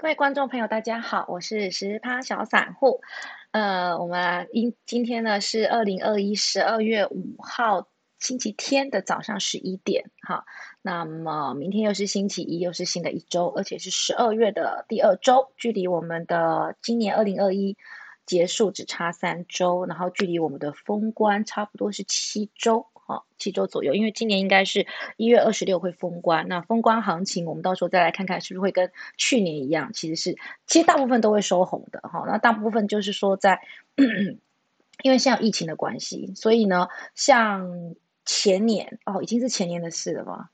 各位观众朋友，大家好，我是十趴小散户。呃，我们今今天呢是二零二一十二月五号星期天的早上十一点，哈。那么明天又是星期一，又是新的一周，而且是十二月的第二周，距离我们的今年二零二一结束只差三周，然后距离我们的封关差不多是七周。哦，七周左右，因为今年应该是一月二十六会封关，那封关行情我们到时候再来看看是不是会跟去年一样，其实是其实大部分都会收红的哈。那大部分就是说在，因为现在疫情的关系，所以呢，像前年哦，已经是前年的事了吧？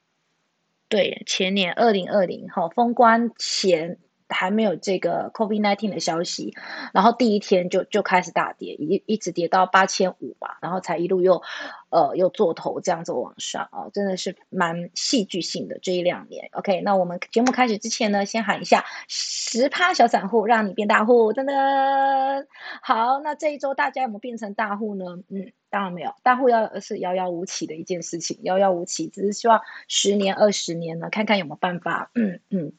对，前年二零二零哈封关前。还没有这个 COVID nineteen 的消息，然后第一天就就开始大跌，一一直跌到八千五吧，然后才一路又，呃，又做头这样子往上啊，真的是蛮戏剧性的这一两年。OK，那我们节目开始之前呢，先喊一下十趴小散户，让你变大户，噔噔。好，那这一周大家有没有变成大户呢？嗯，当然没有，大户要是遥遥无期的一件事情，遥遥无期，只是希望十年二十年呢，看看有没有办法，嗯嗯。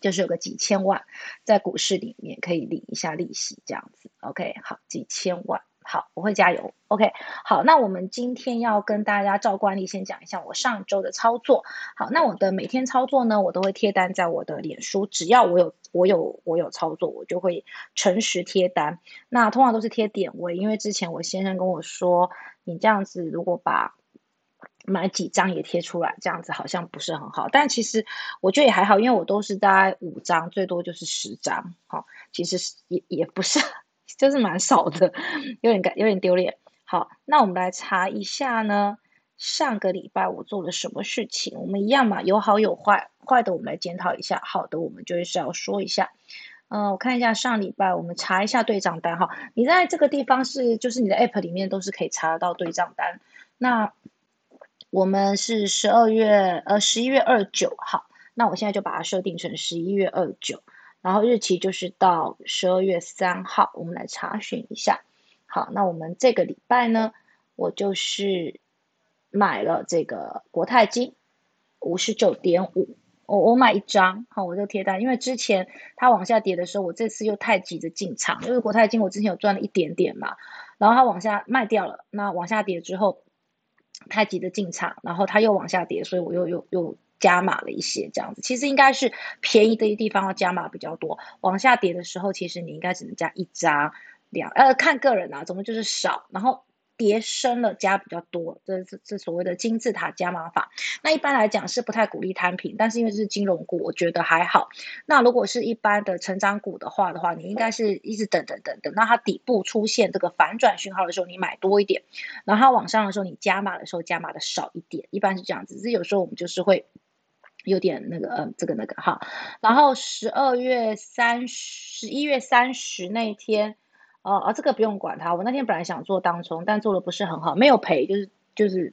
就是有个几千万在股市里面可以领一下利息，这样子，OK，好，几千万，好，我会加油，OK，好，那我们今天要跟大家照惯例先讲一下我上周的操作，好，那我的每天操作呢，我都会贴单在我的脸书，只要我有我有我有操作，我就会诚实贴单，那通常都是贴点位，因为之前我先生跟我说，你这样子如果把买几张也贴出来，这样子好像不是很好，但其实我觉得也还好，因为我都是大概五张，最多就是十张，好，其实是也也不是，就是蛮少的，有点感有点丢脸。好，那我们来查一下呢，上个礼拜我做了什么事情？我们一样嘛，有好有坏，坏的我们来检讨一下，好的我们就是要说一下。嗯，我看一下上礼拜，我们查一下对账单哈，你在这个地方是就是你的 app 里面都是可以查得到对账单，那。我们是十二月呃十一月二九号，那我现在就把它设定成十一月二九，然后日期就是到十二月三号，我们来查询一下。好，那我们这个礼拜呢，我就是买了这个国泰金五十九点五，我我买一张，好，我就贴单，因为之前它往下跌的时候，我这次又太急着进场，因为国泰金我之前有赚了一点点嘛，然后它往下卖掉了，那往下跌之后。太急的进场，然后它又往下跌，所以我又又又加码了一些，这样子。其实应该是便宜的地方要加码比较多，往下跌的时候，其实你应该只能加一张两，呃，看个人啊，总共就是少，然后。跌深了加比较多，这是这所谓的金字塔加码法。那一般来讲是不太鼓励摊平，但是因为这是金融股，我觉得还好。那如果是一般的成长股的话的话，你应该是一直等等等等，那它底部出现这个反转讯号的时候，你买多一点；然后它往上的时候，你加码的时候加码的少一点，一般是这样子。只是有时候我们就是会有点那个嗯这个那个哈。然后十二月三十一月三十那天。哦哦，这个不用管它。我那天本来想做当冲，但做的不是很好，没有赔，就是就是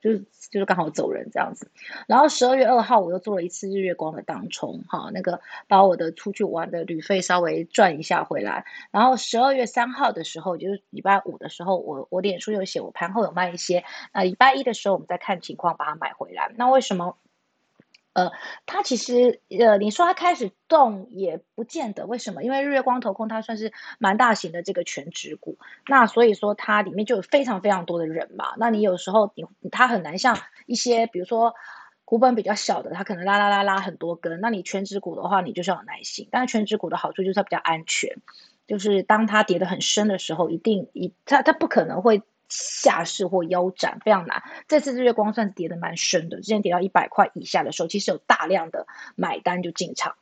就是就是刚好走人这样子。然后十二月二号我又做了一次日月光的当冲，哈，那个把我的出去玩的旅费稍微赚一下回来。然后十二月三号的时候，就是礼拜五的时候，我我脸书有写，我盘后有卖一些。那礼拜一的时候，我们再看情况把它买回来。那为什么？呃，它其实呃，你说它开始动也不见得，为什么？因为日月光投控它算是蛮大型的这个全职股，那所以说它里面就有非常非常多的人嘛。那你有时候你它很难像一些比如说股本比较小的，它可能拉拉拉拉很多根。那你全职股的话，你就是要有耐心。但是全职股的好处就是它比较安全，就是当它跌得很深的时候，一定一它它不可能会。下市或腰斩非常难。这次日月光算是跌的蛮深的，之前跌到一百块以下的时候，其实有大量的买单就进场。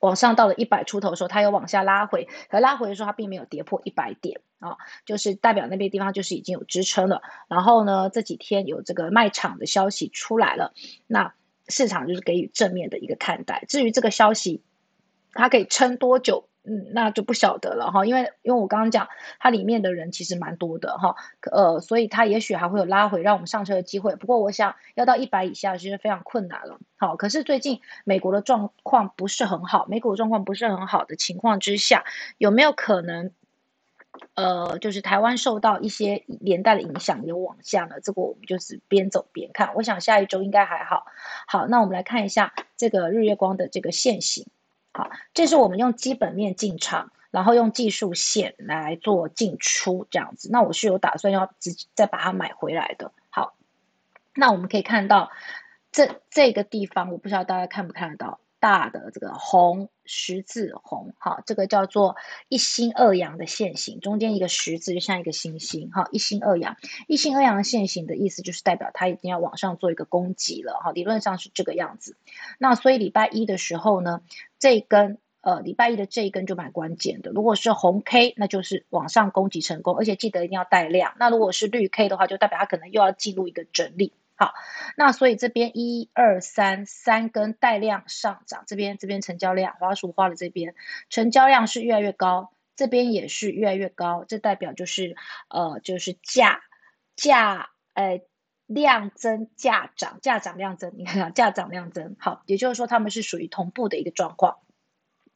往上到了一百出头的时候，它又往下拉回，可拉回的时候它并没有跌破一百点啊，就是代表那边地方就是已经有支撑了。然后呢，这几天有这个卖场的消息出来了，那市场就是给予正面的一个看待。至于这个消息，它可以撑多久？嗯，那就不晓得了哈，因为因为我刚刚讲，它里面的人其实蛮多的哈，呃，所以它也许还会有拉回让我们上车的机会。不过我想要到一百以下，其实非常困难了。好，可是最近美国的状况不是很好，美股状况不是很好的情况之下，有没有可能，呃，就是台湾受到一些连带的影响有往下呢？这个我们就是边走边看。我想下一周应该还好。好，那我们来看一下这个日月光的这个线型。这是我们用基本面进场，然后用技术线来做进出这样子。那我是有打算要直再把它买回来的。好，那我们可以看到这这个地方，我不知道大家看不看得到。大的这个红十字红，哈，这个叫做一心二阳的线形，中间一个十字就像一个星星，哈，一心二阳，一心二阳的线形的意思就是代表它一定要往上做一个攻击了，哈，理论上是这个样子。那所以礼拜一的时候呢，这根，呃，礼拜一的这一根就蛮关键的。如果是红 K，那就是往上攻击成功，而且记得一定要带量。那如果是绿 K 的话，就代表它可能又要进入一个整理。好，那所以这边一二三三根带量上涨，这边这边成交量，花鼠画的这边成交量是越来越高，这边也是越来越高，这代表就是呃就是价价呃量增价涨，价涨量增，你看价涨量增，好，也就是说他们是属于同步的一个状况。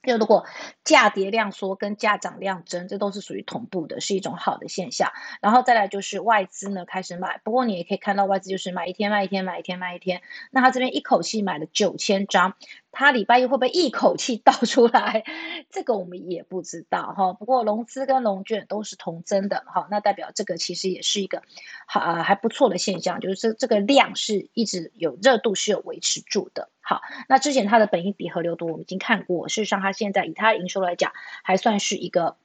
就如果价跌量缩跟价涨量增，这都是属于同步的，是一种好的现象。然后再来就是外资呢开始买，不过你也可以看到外资就是买一天卖一天，买一天卖一天。那他这边一口气买了九千张。他礼拜一会不会一口气倒出来？这个我们也不知道哈。不过融资跟融券都是同增的哈，那代表这个其实也是一个好还不错的现象，就是这这个量是一直有热度是有维持住的。好，那之前它的本益比和流度我们已经看过，事实上它现在以它的营收来讲，还算是一个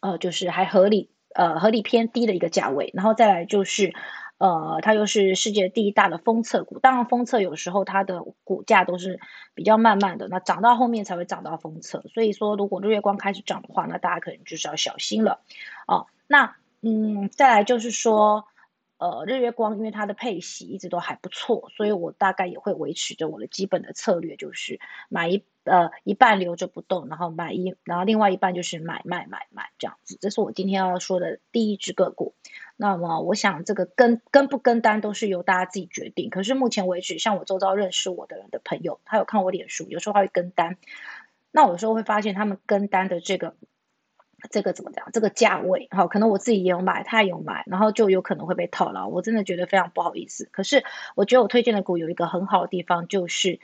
呃，就是还合理呃合理偏低的一个价位。然后再来就是。呃，它又是世界第一大的封测股，当然封测有时候它的股价都是比较慢慢的，那涨到后面才会涨到封测，所以说如果日月光开始涨的话，那大家可能就是要小心了。哦，那嗯，再来就是说。呃，日月光因为它的配息一直都还不错，所以我大概也会维持着我的基本的策略，就是买一呃一半留着不动，然后买一，然后另外一半就是买卖买卖这样子。这是我今天要说的第一只个股。那么我想这个跟跟不跟单都是由大家自己决定。可是目前为止，像我周遭认识我的人的朋友，他有看我脸书，有时候他会跟单，那我有时候会发现他们跟单的这个。这个怎么讲？这个价位，好，可能我自己也有买，他也有买，然后就有可能会被套牢。我真的觉得非常不好意思。可是我觉得我推荐的股有一个很好的地方，就是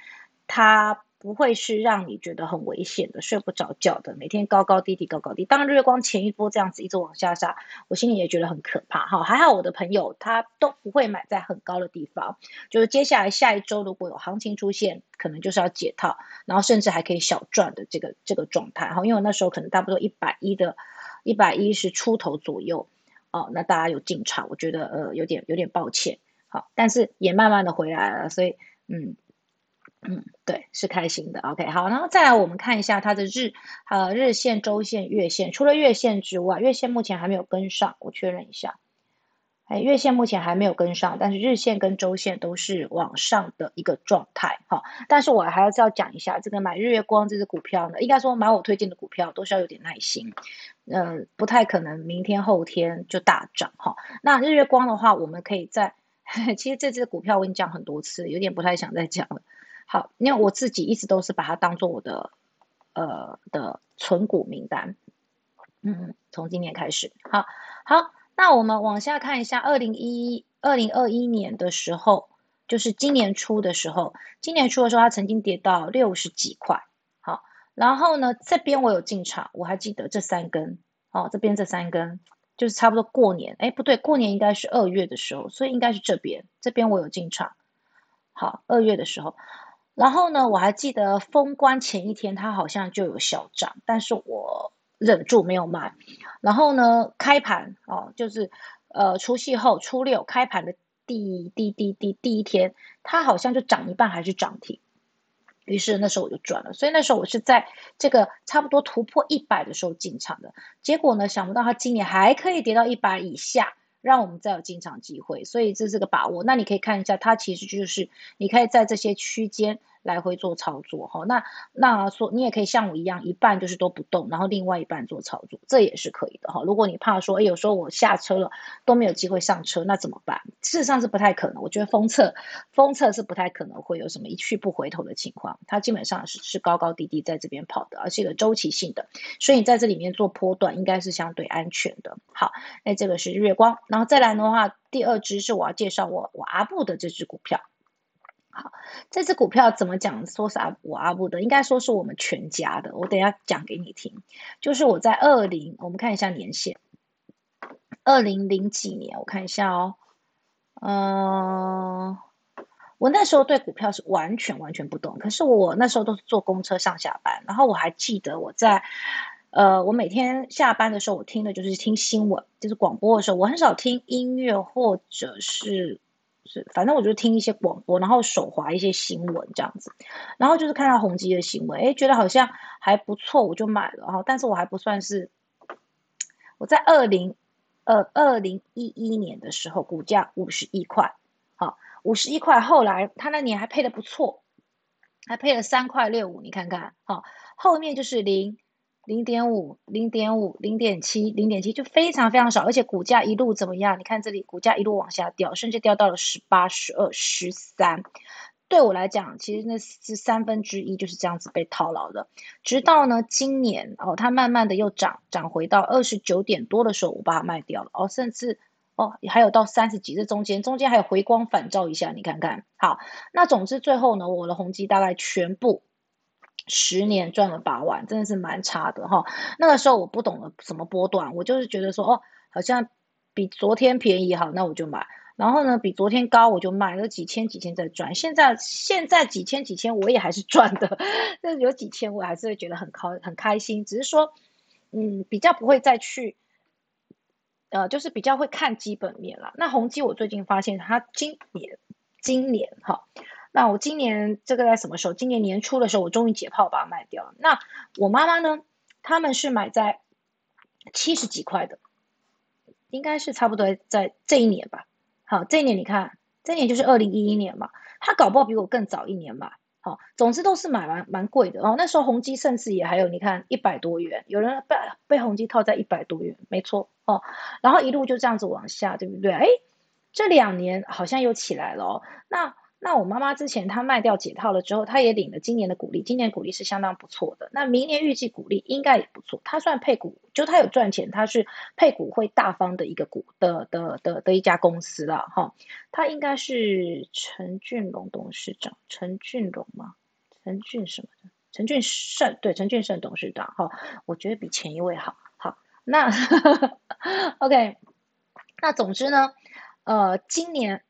它。不会是让你觉得很危险的、睡不着觉的，每天高高低低、高高低。当日光前一波这样子一直往下杀，我心里也觉得很可怕哈。还好我的朋友他都不会买在很高的地方，就是接下来下一周如果有行情出现，可能就是要解套，然后甚至还可以小赚的这个这个状态哈。因为那时候可能差不多一百一的，一百一十出头左右哦，那大家有进场，我觉得呃有点有点抱歉，好，但是也慢慢的回来了，所以嗯。嗯，对，是开心的。OK，好，然后再来我们看一下它的日呃日线、周线、月线。除了月线之外，月线目前还没有跟上，我确认一下。哎，月线目前还没有跟上，但是日线跟周线都是往上的一个状态。哈，但是我还要要讲一下，这个买日月光这只股票呢，应该说买我推荐的股票都是要有点耐心，嗯，不太可能明天后天就大涨。哈，那日月光的话，我们可以在，其实这只股票我跟你讲很多次，有点不太想再讲了。好，因为我自己一直都是把它当做我的呃的存股名单，嗯，从今年开始，好，好，那我们往下看一下，二零一二零二一年的时候，就是今年初的时候，今年初的时候它曾经跌到六十几块，好，然后呢这边我有进场，我还记得这三根，哦，这边这三根就是差不多过年，哎，不对，过年应该是二月的时候，所以应该是这边，这边我有进场，好，二月的时候。然后呢，我还记得封关前一天，它好像就有小涨，但是我忍住没有买。然后呢，开盘哦，就是呃除夕后初六开盘的第第第第第一天，它好像就涨一半还是涨停。于是那时候我就赚了。所以那时候我是在这个差不多突破一百的时候进场的。结果呢，想不到它今年还可以跌到一百以下。让我们再有进场机会，所以这是个把握。那你可以看一下，它其实就是你可以在这些区间。来回做操作哈，那那说你也可以像我一样，一半就是都不动，然后另外一半做操作，这也是可以的哈。如果你怕说，哎，有时候我下车了都没有机会上车，那怎么办？事实上是不太可能。我觉得封测封测是不太可能会有什么一去不回头的情况，它基本上是是高高低低在这边跑的，而且一个周期性的，所以你在这里面做波段应该是相对安全的。好，那这个是月光，然后再来的话，第二支是我要介绍我我阿布的这只股票。好，这只股票怎么讲？说是阿我阿布的，应该说是我们全家的。我等下讲给你听。就是我在二零，我们看一下年限，二零零几年，我看一下哦。嗯，我那时候对股票是完全完全不懂。可是我那时候都是坐公车上下班，然后我还记得我在，呃，我每天下班的时候，我听的就是听新闻，就是广播的时候，我很少听音乐或者是。是，反正我就听一些广播，然后手滑一些新闻这样子，然后就是看到宏基的新闻，哎，觉得好像还不错，我就买了哈。但是我还不算是，我在二零二二零一一年的时候，股价五十一块，好，五十一块，后来他那年还配的不错，还配了三块六五，你看看，好，后面就是零。零点五、零点五、零点七、零点七，就非常非常少，而且股价一路怎么样？你看这里，股价一路往下掉，甚至掉到了十八、十二、十三。对我来讲，其实那是三分之一就是这样子被套牢的。直到呢今年哦，它慢慢的又涨，涨回到二十九点多的时候，我把它卖掉了哦，甚至哦还有到三十几，这中间中间还有回光返照一下，你看看。好，那总之最后呢，我的宏基大概全部。十年赚了八万，真的是蛮差的哈。那个时候我不懂得什么波段，我就是觉得说，哦，好像比昨天便宜哈，那我就买。然后呢，比昨天高我就卖了几千几千在赚。现在现在几千几千我也还是赚的，但是有几千我还是会觉得很开很开心。只是说，嗯，比较不会再去，呃，就是比较会看基本面了。那宏基我最近发现它今年今年哈。那我今年这个在什么时候？今年年初的时候，我终于解剖把它卖掉了。那我妈妈呢？他们是买在七十几块的，应该是差不多在这一年吧。好，这一年你看，这一年就是二零一一年嘛。他搞不好比我更早一年吧。好，总之都是买完蛮贵的哦。那时候宏基甚至也还有，你看一百多元，有人被被宏基套在一百多元，没错哦。然后一路就这样子往下，对不对？哎，这两年好像又起来了哦。那那我妈妈之前她卖掉解套了之后，她也领了今年的股利，今年股利是相当不错的。那明年预计股利应该也不错。她算配股，就她有赚钱，她是配股会大方的一个股的的的的一家公司了哈。她应该是陈俊龙董事长，陈俊龙吗？陈俊什么的？陈俊胜对，陈俊胜董事长哈。我觉得比前一位好。好，那 OK，那总之呢，呃，今年。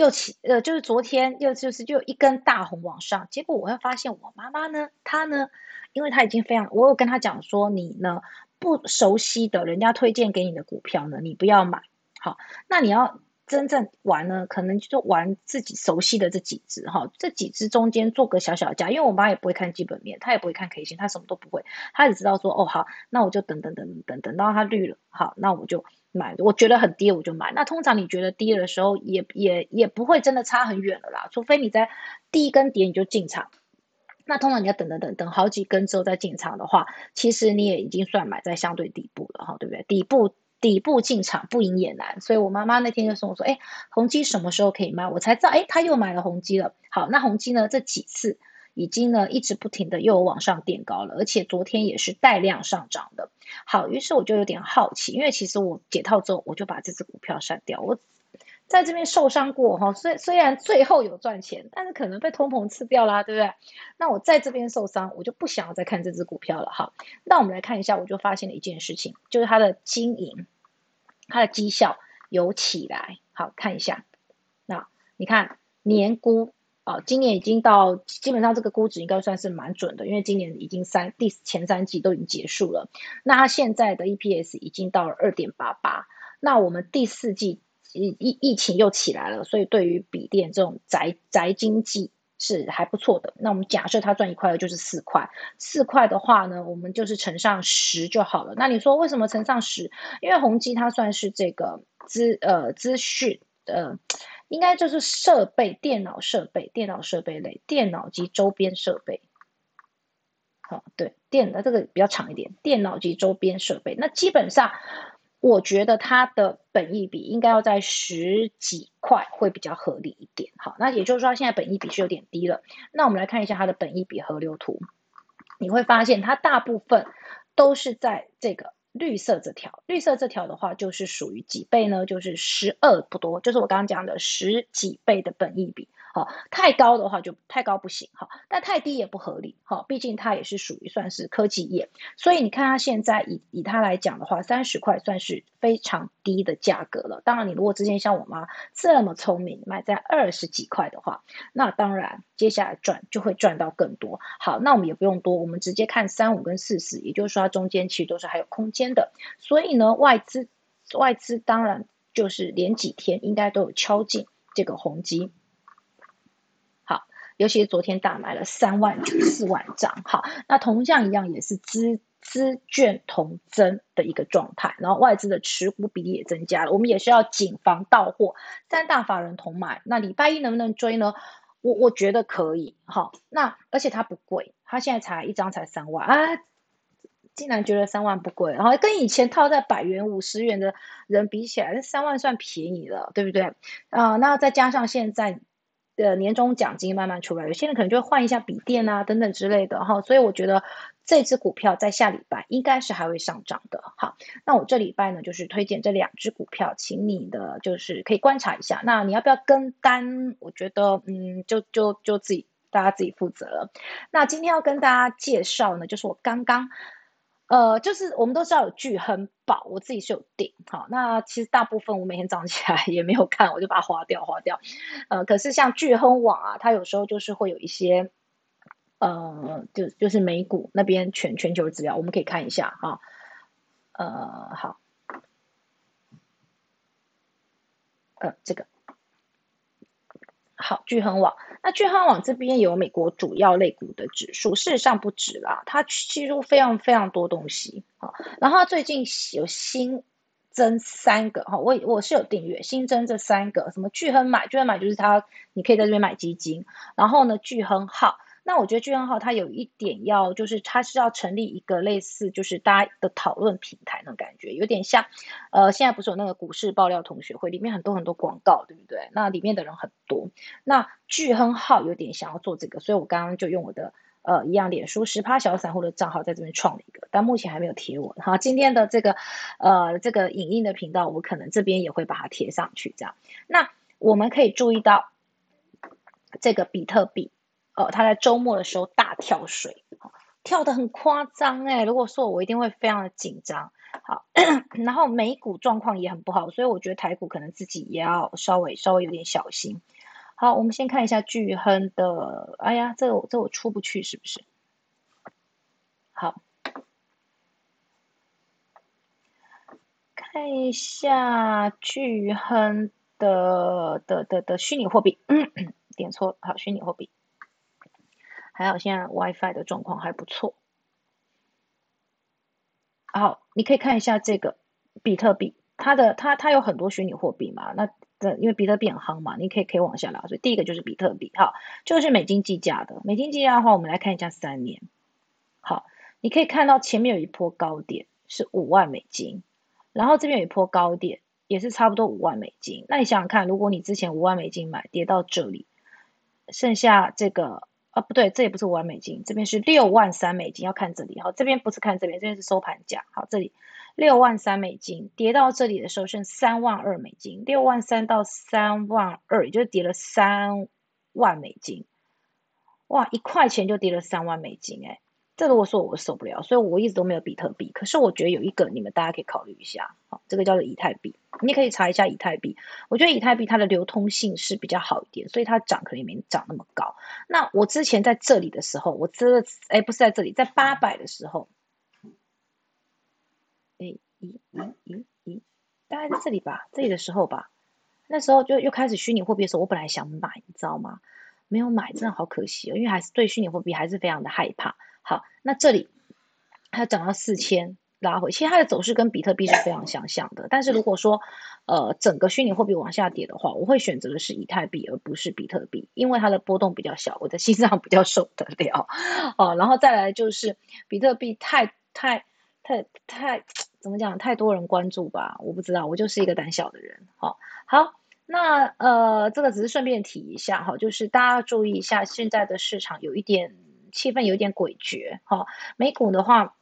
又起呃，就是昨天又就是就一根大红往上，结果我会发现我妈妈呢，她呢，因为她已经非常，我有跟她讲说，你呢不熟悉的人家推荐给你的股票呢，你不要买，好，那你要真正玩呢，可能就玩自己熟悉的这几只哈，这几只中间做个小小价，因为我妈也不会看基本面，她也不会看 K 线，她什么都不会，她只知道说哦好，那我就等等等等等到它绿了，好，那我就。买，我觉得很低，我就买。那通常你觉得低的时候，也也也不会真的差很远了啦。除非你在第一根跌你就进场，那通常你要等等等等好几根之后再进场的话，其实你也已经算买在相对底部了哈，对不对？底部底部进场不赢也难。所以我妈妈那天就说我说，哎，宏基什么时候可以卖？我才知道，哎，他又买了宏基了。好，那宏基呢？这几次。已经呢一直不停的又往上垫高了，而且昨天也是带量上涨的。好，于是我就有点好奇，因为其实我解套之后我就把这只股票删掉。我在这边受伤过哈，虽虽然最后有赚钱，但是可能被通膨吃掉啦，对不对？那我在这边受伤，我就不想要再看这只股票了。哈，那我们来看一下，我就发现了一件事情，就是它的经营，它的绩效有起来。好看一下，那你看年估。啊，今年已经到基本上这个估值应该算是蛮准的，因为今年已经三第前三季都已经结束了。那它现在的 EPS 已经到了二点八八。那我们第四季疫疫疫情又起来了，所以对于笔电这种宅宅经济是还不错的。那我们假设它赚一块就是四块，四块的话呢，我们就是乘上十就好了。那你说为什么乘上十？因为宏基它算是这个资呃资讯呃。应该就是设备、电脑设备、电脑设备类、电脑及周边设备。好，对，电的这个比较长一点，电脑及周边设备。那基本上，我觉得它的本益比应该要在十几块会比较合理一点。好，那也就是说，现在本益比是有点低了。那我们来看一下它的本益比河流图，你会发现它大部分都是在这个。绿色这条，绿色这条的话，就是属于几倍呢？就是十二不多，就是我刚刚讲的十几倍的本益比。好，太高的话就太高不行，好，但太低也不合理，好，毕竟它也是属于算是科技业，所以你看它现在以以它来讲的话，三十块算是非常低的价格了。当然，你如果之前像我妈这么聪明，买在二十几块的话，那当然接下来赚就会赚到更多。好，那我们也不用多，我们直接看三五跟四十，也就是说它中间其实都是还有空间的。所以呢，外资外资当然就是连几天应该都有敲进这个红基。尤其是昨天大买了三万四万张，好，那同样一样也是资资券同增的一个状态，然后外资的持股比例也增加了，我们也是要谨防到货，三大法人同买，那礼拜一能不能追呢？我我觉得可以，好，那而且它不贵，它现在才一张才三万啊，竟然觉得三万不贵，然后跟以前套在百元五十元的人比起来，这三万算便宜了，对不对？啊，那再加上现在。的年终奖金慢慢出来，有些人可能就会换一下笔电啊，等等之类的哈，所以我觉得这只股票在下礼拜应该是还会上涨的。好，那我这礼拜呢，就是推荐这两只股票，请你的就是可以观察一下。那你要不要跟单？我觉得嗯，就就就自己大家自己负责了。那今天要跟大家介绍呢，就是我刚刚。呃，就是我们都知道有聚亨宝，我自己是有订，好，那其实大部分我每天早上起来 也没有看，我就把它划掉，划掉。呃，可是像聚亨网啊，它有时候就是会有一些，呃，就就是美股那边全全球资料，我们可以看一下哈。呃，好，呃，这个。好，聚亨网，那聚亨网这边有美国主要类股的指数，事实上不止啦，它记录非常非常多东西啊。然后最近有新增三个哈，我我是有订阅新增这三个，什么聚亨买，聚亨买就是它，你可以在这边买基金，然后呢聚亨号。那我觉得聚亨号它有一点要，就是它是要成立一个类似就是大家的讨论平台那种感觉，有点像，呃，现在不是有那个股市爆料同学会，里面很多很多广告，对不对？那里面的人很多。那聚亨号有点想要做这个，所以我刚刚就用我的呃一样脸书十趴小散户的账号在这边创了一个，但目前还没有贴文。哈，今天的这个呃这个影音的频道，我可能这边也会把它贴上去，这样。那我们可以注意到这个比特币。哦，他在周末的时候大跳水，跳的很夸张哎。如果说我一定会非常的紧张。好，然后美股状况也很不好，所以我觉得台股可能自己也要稍微稍微有点小心。好，我们先看一下巨亨的，哎呀，这个这我出不去是不是？好，看一下巨亨的的的的虚拟货币，点错，好，虚拟货币。还有现在 WiFi 的状况还不错。好，你可以看一下这个比特币，它的它它有很多虚拟货币嘛，那的因为比特币很夯嘛，你可以可以往下拉。所以第一个就是比特币，好，就是美金计价的。美金计价的话，我们来看一下三年。好，你可以看到前面有一波高点是五万美金，然后这边有一波高点也是差不多五万美金。那你想想看，如果你之前五万美金买，跌到这里，剩下这个。啊，不对，这也不是五万美金，这边是六万三美金，要看这里。好，这边不是看这边，这边是收盘价。好，这里六万三美金，跌到这里的时候剩三万二美金，六万三到三万二，也就是跌了三万美金。哇，一块钱就跌了三万美金，哎。这如果说我受不了，所以我一直都没有比特币。可是我觉得有一个你们大家可以考虑一下，好，这个叫做以太币。你可以查一下以太币。我觉得以太币它的流通性是比较好一点，所以它涨可能也没涨那么高。那我之前在这里的时候，我这哎不是在这里，在八百的时候，哎一，一，一，一，大概在这里吧，这里的时候吧，那时候就又开始虚拟货币的时候，我本来想买，你知道吗？没有买，真的好可惜哦，因为还是对虚拟货币还是非常的害怕。好，那这里它涨到四千拉回，其实它的走势跟比特币是非常相像的。但是如果说呃整个虚拟货币往下跌的话，我会选择的是以太币而不是比特币，因为它的波动比较小，我的心脏比较受得了。哦，然后再来就是比特币太太太太怎么讲？太多人关注吧？我不知道，我就是一个胆小的人。好，好，那呃这个只是顺便提一下哈，就是大家注意一下，现在的市场有一点。气氛有点诡谲，哈，美股的话，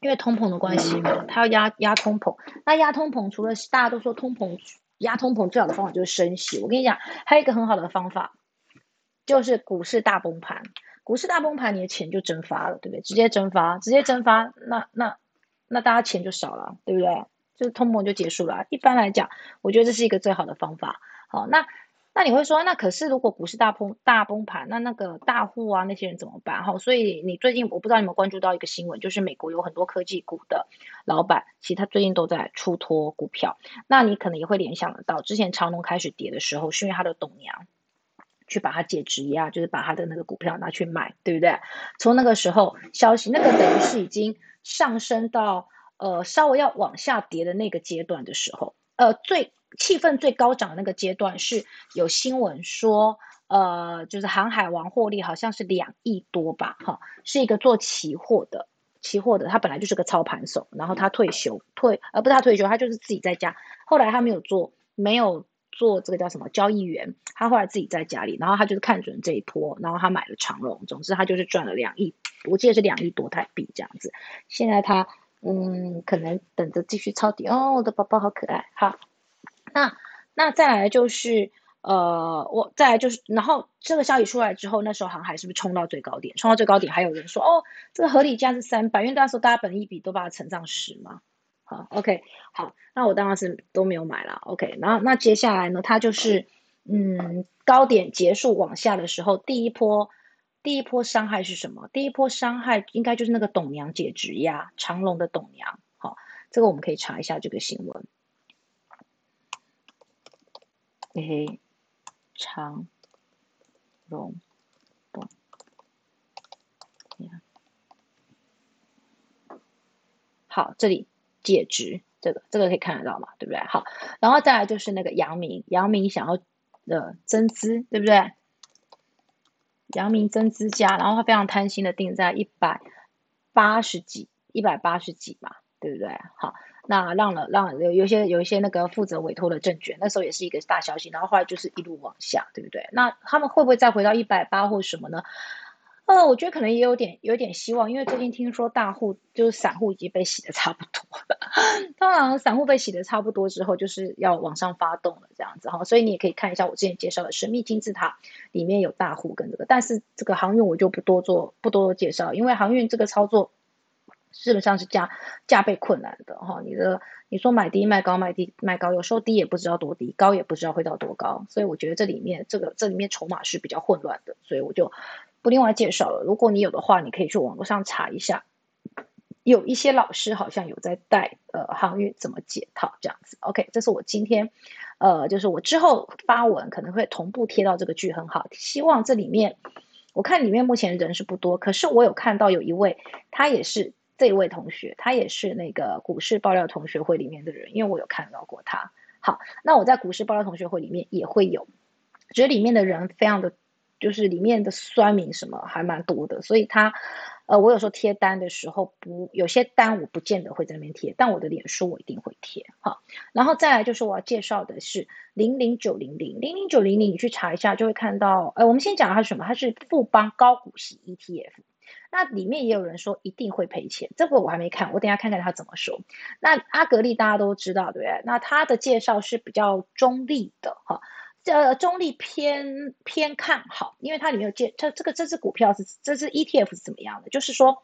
因为通膨的关系嘛，它要压压通膨。那压通膨，除了大家都说通膨压通膨最好的方法就是升息，我跟你讲，还有一个很好的方法，就是股市大崩盘，股市大崩盘，你的钱就蒸发了，对不对？直接蒸发，直接蒸发，那那那大家钱就少了，对不对？就通膨就结束了。一般来讲，我觉得这是一个最好的方法。好，那。那你会说，那可是如果股市大崩大崩盘，那那个大户啊那些人怎么办？哈，所以你最近我不知道你有没有关注到一个新闻，就是美国有很多科技股的老板，其实他最近都在出脱股票。那你可能也会联想得到，之前长隆开始跌的时候，是因为他的董娘去把它解职呀，就是把他的那个股票拿去卖，对不对？从那个时候消息，那个等于是已经上升到呃稍微要往下跌的那个阶段的时候，呃最。气氛最高涨的那个阶段是有新闻说，呃，就是航海王获利好像是两亿多吧，哈，是一个做期货的，期货的，他本来就是个操盘手，然后他退休退，呃，不是他退休，他就是自己在家，后来他没有做，没有做这个叫什么交易员，他后来自己在家里，然后他就是看准这一波，然后他买了长龙，总之他就是赚了两亿，我记得是两亿多台币这样子，现在他嗯，可能等着继续抄底哦，我的宝宝好可爱，好。那那再来就是，呃，我再来就是，然后这个消息出来之后，那时候航海是不是冲到最高点？冲到最高点，还有人说，哦，这个合理价是三百，因为那时候大家本一笔都把它乘上十嘛。好，OK，好，那我当然是都没有买了。OK，然后那接下来呢，它就是，嗯，高点结束往下的时候，第一波第一波伤害是什么？第一波伤害应该就是那个董娘解职呀，长隆的董娘。好，这个我们可以查一下这个新闻。A 长龙洞，好，这里解值，这个这个可以看得到嘛，对不对？好，然后再来就是那个阳明，阳明想要的增资，对不对？阳明增资加，然后他非常贪心的定在一百八十几，一百八十几嘛，对不对？好。那让了让有有些有一些那个负责委托的证券，那时候也是一个大消息，然后后来就是一路往下，对不对？那他们会不会再回到一百八或什么呢？呃，我觉得可能也有点有点希望，因为最近听说大户就是散户已经被洗的差不多了，当然散户被洗的差不多之后，就是要往上发动了这样子哈，所以你也可以看一下我之前介绍的神秘金字塔里面有大户跟这个，但是这个航运我就不多做不多介绍，因为航运这个操作。基本上是加加倍困难的哈，你的你说买低卖高卖低卖高，有时候低也不知道多低，高也不知道会到多高，所以我觉得这里面这个这里面筹码是比较混乱的，所以我就不另外介绍了。如果你有的话，你可以去网络上查一下，有一些老师好像有在带呃航运怎么解套这样子。OK，这是我今天呃就是我之后发文可能会同步贴到这个剧很好，希望这里面我看里面目前人是不多，可是我有看到有一位他也是。这位同学，他也是那个股市爆料同学会里面的人，因为我有看到过他。好，那我在股市爆料同学会里面也会有，觉得里面的人非常的，就是里面的酸民什么还蛮多的，所以他，呃，我有时候贴单的时候不，有些单我不见得会在那边贴，但我的脸书我一定会贴。好，然后再来就是我要介绍的是零零九零零零零九零零，你去查一下就会看到，呃，我们先讲它是什么，它是富邦高股息 ETF。那里面也有人说一定会赔钱，这个我还没看，我等下看看他怎么说。那阿格力大家都知道，对不对？那他的介绍是比较中立的，哈，呃，中立偏偏看好，因为它里面有介，它这个这只股票是这只 ETF 是怎么样的？就是说，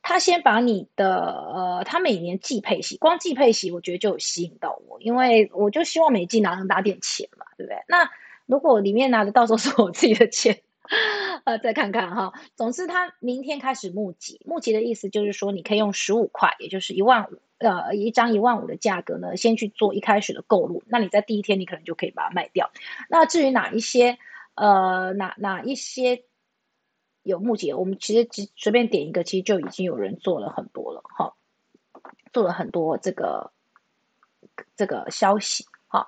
他先把你的呃，他每年季配息，光季配息，我觉得就有吸引到我，因为我就希望每季拿能拿点钱嘛，对不对？那如果里面拿的到 时候是我自己的钱。呃，再看看哈。总之，他明天开始募集，募集的意思就是说，你可以用十五块，也就是一万五，呃，一张一万五的价格呢，先去做一开始的购入。那你在第一天，你可能就可以把它卖掉。那至于哪一些，呃，哪哪一些有募集，我们其实只随便点一个，其实就已经有人做了很多了哈，做了很多这个这个消息哈。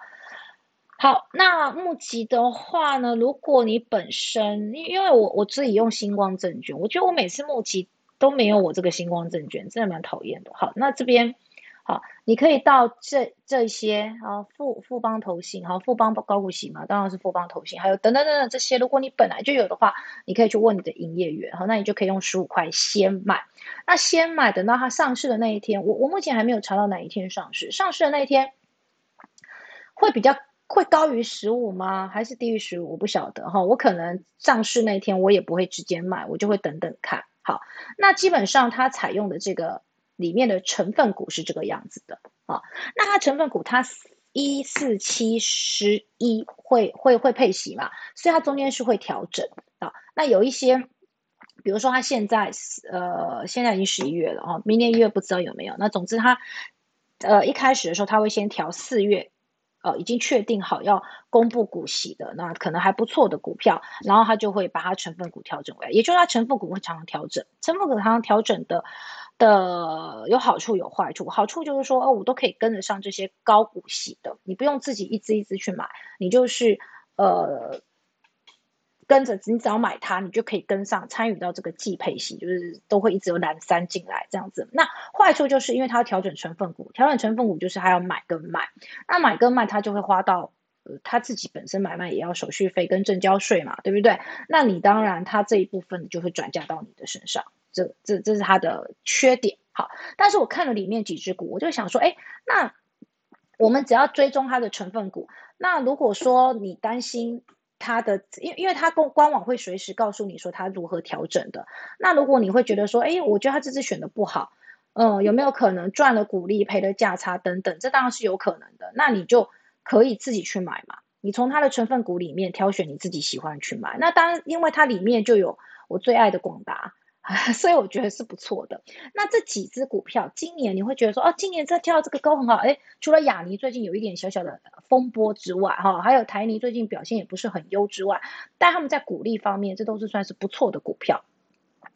好，那募集的话呢？如果你本身，因因为我我自己用星光证券，我觉得我每次募集都没有我这个星光证券，真的蛮讨厌的。好，那这边好，你可以到这这些啊，富富邦投信，好，富邦高股息嘛，当然是富邦投信，还有等等等等这些，如果你本来就有的话，你可以去问你的营业员，好，那你就可以用十五块先买，那先买，等到它上市的那一天，我我目前还没有查到哪一天上市，上市的那一天会比较。会高于十五吗？还是低于十五？我不晓得哈。我可能上市那天我也不会直接买，我就会等等看。好，那基本上它采用的这个里面的成分股是这个样子的啊。那它成分股它一四七十一会会会配息嘛？所以它中间是会调整啊。那有一些。比如说，他现在呃，现在已经十一月了哈，明年一月不知道有没有。那总之，他呃一开始的时候，他会先调四月，呃，已经确定好要公布股息的，那可能还不错的股票，然后他就会把它成分股调整为，也就是它成分股会常常调整，成分股常常调整的的有好处有坏处。好处就是说，哦，我都可以跟得上这些高股息的，你不用自己一支一支去买，你就是呃。跟着你只要买它，你就可以跟上参与到这个季配息，就是都会一直有蓝三进来这样子。那坏处就是因为它要调整成分股，调整成分股就是还要买跟卖。那买跟卖，它就会花到呃他自己本身买卖也要手续费跟证交税嘛，对不对？那你当然它这一部分就会转嫁到你的身上，这这这是它的缺点。好，但是我看了里面几只股，我就想说，哎，那我们只要追踪它的成分股，那如果说你担心。它的，因因为它官官网会随时告诉你说它如何调整的。那如果你会觉得说，哎，我觉得它这次选的不好，嗯，有没有可能赚了股利赔了价差等等？这当然是有可能的。那你就可以自己去买嘛。你从它的成分股里面挑选你自己喜欢去买。那当然，因为它里面就有我最爱的广达。所以我觉得是不错的。那这几只股票，今年你会觉得说，哦，今年在跳这个高很好。哎，除了雅尼最近有一点小小的风波之外，哈，还有台泥最近表现也不是很优之外，但他们在股利方面，这都是算是不错的股票。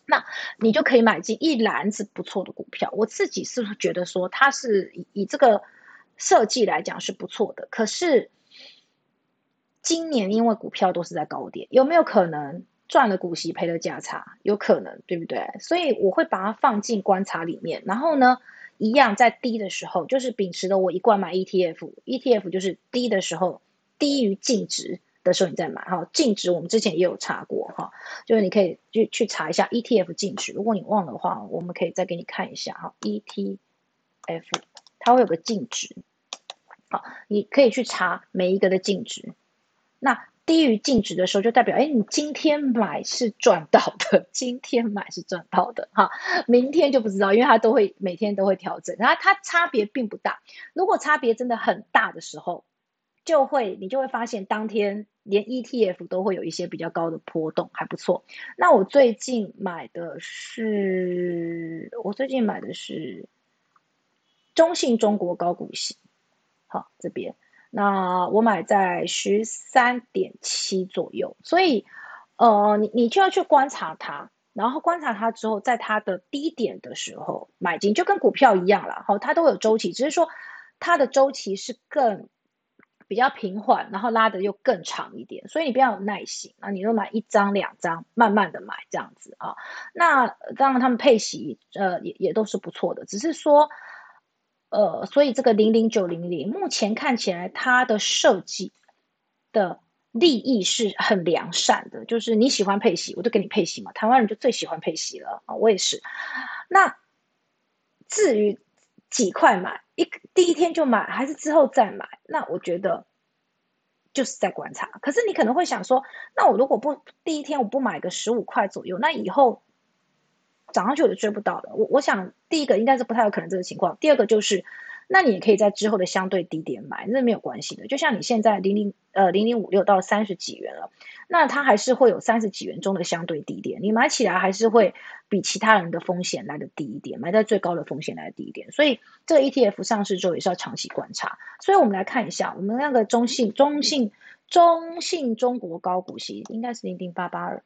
那你就可以买进一篮子不错的股票。我自己是觉得说，它是以以这个设计来讲是不错的。可是今年因为股票都是在高点，有没有可能？赚了股息，赔了价差，有可能，对不对？所以我会把它放进观察里面。然后呢，一样在低的时候，就是秉持的我一贯买 ETF，ETF 就是低的时候，低于净值的时候你再买。哈，净值我们之前也有查过，哈，就是你可以去去查一下 ETF 净值。如果你忘的话，我们可以再给你看一下，哈，ETF 它会有个净值，好，你可以去查每一个的净值。那低于净值的时候，就代表哎，你今天买是赚到的，今天买是赚到的哈。明天就不知道，因为它都会每天都会调整，然后它差别并不大。如果差别真的很大的时候，就会你就会发现当天连 ETF 都会有一些比较高的波动，还不错。那我最近买的是，我最近买的是中信中国高股息，好这边。那我买在十三点七左右，所以，呃，你你就要去观察它，然后观察它之后，在它的低点的时候买进，就跟股票一样了，好，它都有周期，只是说它的周期是更比较平缓，然后拉的又更长一点，所以你比较有耐心啊，你就买一张两张，慢慢的买这样子啊。那当然他们配息，呃，也也都是不错的，只是说。呃，所以这个零零九零零目前看起来它的设计的利益是很良善的，就是你喜欢配息，我就给你配息嘛。台湾人就最喜欢配息了啊，我也是。那至于几块买一第一天就买，还是之后再买，那我觉得就是在观察。可是你可能会想说，那我如果不第一天我不买个十五块左右，那以后？涨上去我就追不到了。我我想第一个应该是不太有可能这个情况。第二个就是，那你也可以在之后的相对低点买，那没有关系的。就像你现在零零呃零零五六到三十几元了，那它还是会有三十几元中的相对低点，你买起来还是会比其他人的风险来的低一点，买在最高的风险来的低一点。所以这个 ETF 上市之后也是要长期观察。所以我们来看一下，我们那个中信中信中信中国高股息应该是零零八八二。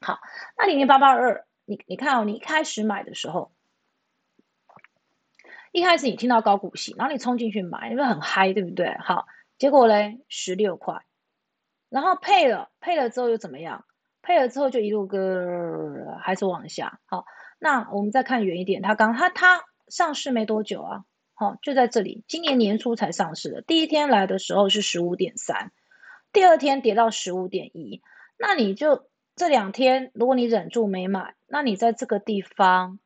好，那零零八八二。你你看哦，你一开始买的时候，一开始你听到高股息，然后你冲进去买，因为很嗨，对不对？好，结果嘞十六块，然后配了，配了之后又怎么样？配了之后就一路个还是往下。好，那我们再看远一点，它刚它它上市没多久啊，好就在这里，今年年初才上市的，第一天来的时候是十五点三，第二天跌到十五点一，那你就。这两天，如果你忍住没买，那你在这个地方，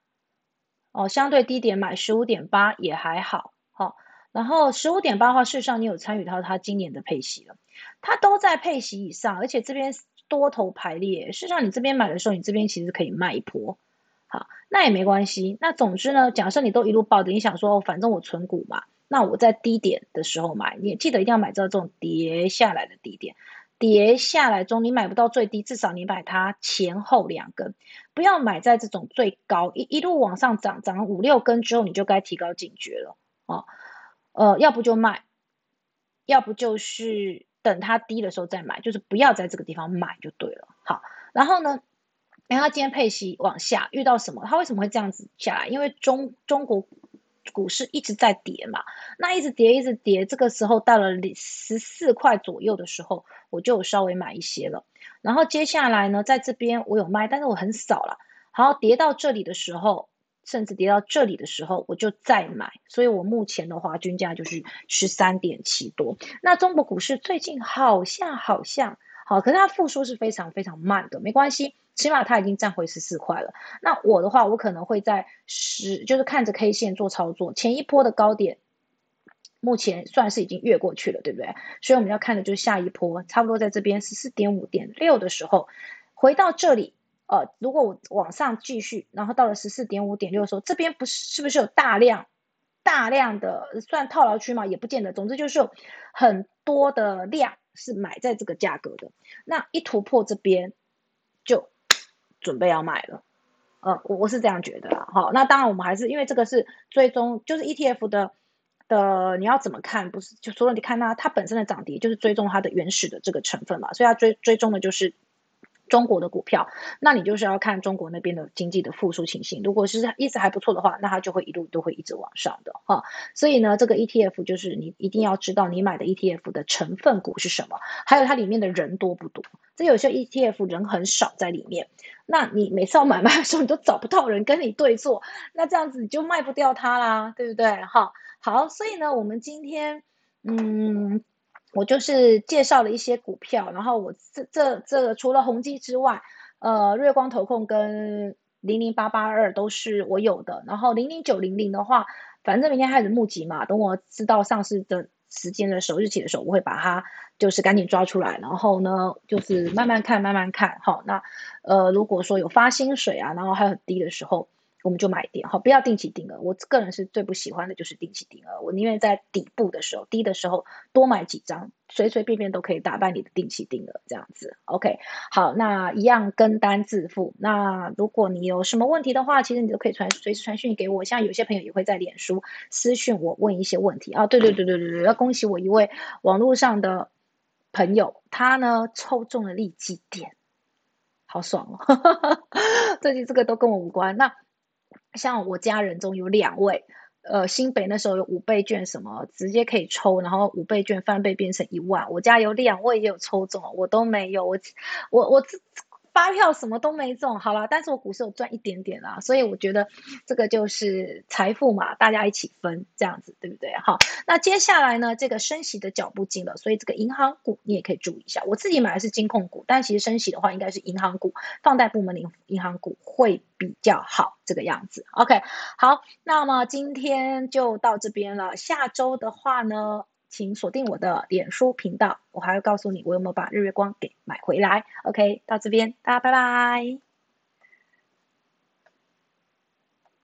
哦，相对低点买十五点八也还好，好。然后十五点八的话，事实上你有参与到它今年的配息了，它都在配息以上，而且这边多头排列，事实上你这边买的时候，你这边其实可以卖一波，好，那也没关系。那总之呢，假设你都一路抱着，你想说，反正我存股嘛，那我在低点的时候买，你也记得一定要买到这种跌下来的低点。跌下来中，你买不到最低，至少你买它前后两根，不要买在这种最高一一路往上涨，涨五六根之后，你就该提高警觉了啊。呃，要不就卖，要不就是等它低的时候再买，就是不要在这个地方买就对了。好，然后呢，然后今天配息往下遇到什么？它为什么会这样子下来？因为中中国。股市一直在跌嘛，那一直跌一直跌，这个时候到了十四块左右的时候，我就稍微买一些了。然后接下来呢，在这边我有卖，但是我很少了。好，跌到这里的时候，甚至跌到这里的时候，我就再买。所以我目前的话，均价就是十三点七多。那中国股市最近好像好像好，可是它复苏是非常非常慢的，没关系。起码它已经站回十四块了。那我的话，我可能会在十，就是看着 K 线做操作。前一波的高点，目前算是已经越过去了，对不对？所以我们要看的就是下一波，差不多在这边十四点五点六的时候，回到这里。呃，如果我往上继续，然后到了十四点五点六的时候，这边不是是不是有大量大量的算套牢区嘛？也不见得。总之就是有很多的量是买在这个价格的。那一突破这边，就。准备要卖了，呃，我我是这样觉得啦，好，那当然我们还是因为这个是追踪，就是 ETF 的的你要怎么看，不是就除了你看它它本身的涨跌，就是追踪它的原始的这个成分嘛，所以它追追踪的就是。中国的股票，那你就是要看中国那边的经济的复苏情形。如果是一直还不错的话，那它就会一路都会一直往上的哈。所以呢，这个 ETF 就是你一定要知道你买的 ETF 的成分股是什么，还有它里面的人多不多。这有些 ETF 人很少在里面，那你每次要买卖的时候，你都找不到人跟你对坐，那这样子你就卖不掉它啦，对不对？哈，好，所以呢，我们今天嗯。我就是介绍了一些股票，然后我这这这除了宏基之外，呃，瑞光投控跟零零八八二都是我有的，然后零零九零零的话，反正明天开始募集嘛，等我知道上市的时间的时候，日期的时候，我会把它就是赶紧抓出来，然后呢，就是慢慢看，慢慢看，好，那呃，如果说有发薪水啊，然后还很低的时候。我们就买点好，不要定期定额。我个人是最不喜欢的就是定期定额，我宁愿在底部的时候、低的时候多买几张，随随便便都可以打败你的定期定额这样子。OK，好，那一样跟单自付。那如果你有什么问题的话，其实你都可以传随时传讯给我。像有些朋友也会在脸书私讯我问一些问题啊。对对对对对对，要恭喜我一位网络上的朋友，他呢抽中了利基点，好爽哦！最近这个都跟我无关。那像我家人中有两位，呃，新北那时候有五倍券，什么直接可以抽，然后五倍券翻倍变成一万。我家有两位也有抽中，我都没有，我我我自。发票什么都没中，好了，但是我股市有赚一点点啦，所以我觉得这个就是财富嘛，大家一起分这样子，对不对？好，那接下来呢，这个升息的脚步近了，所以这个银行股你也可以注意一下。我自己买的是金控股，但其实升息的话，应该是银行股、放贷部门的银行股会比较好，这个样子。OK，好，那么今天就到这边了，下周的话呢？请锁定我的脸书频道，我还会告诉你我有没有把日月光给买回来。OK，到这边，大家拜拜。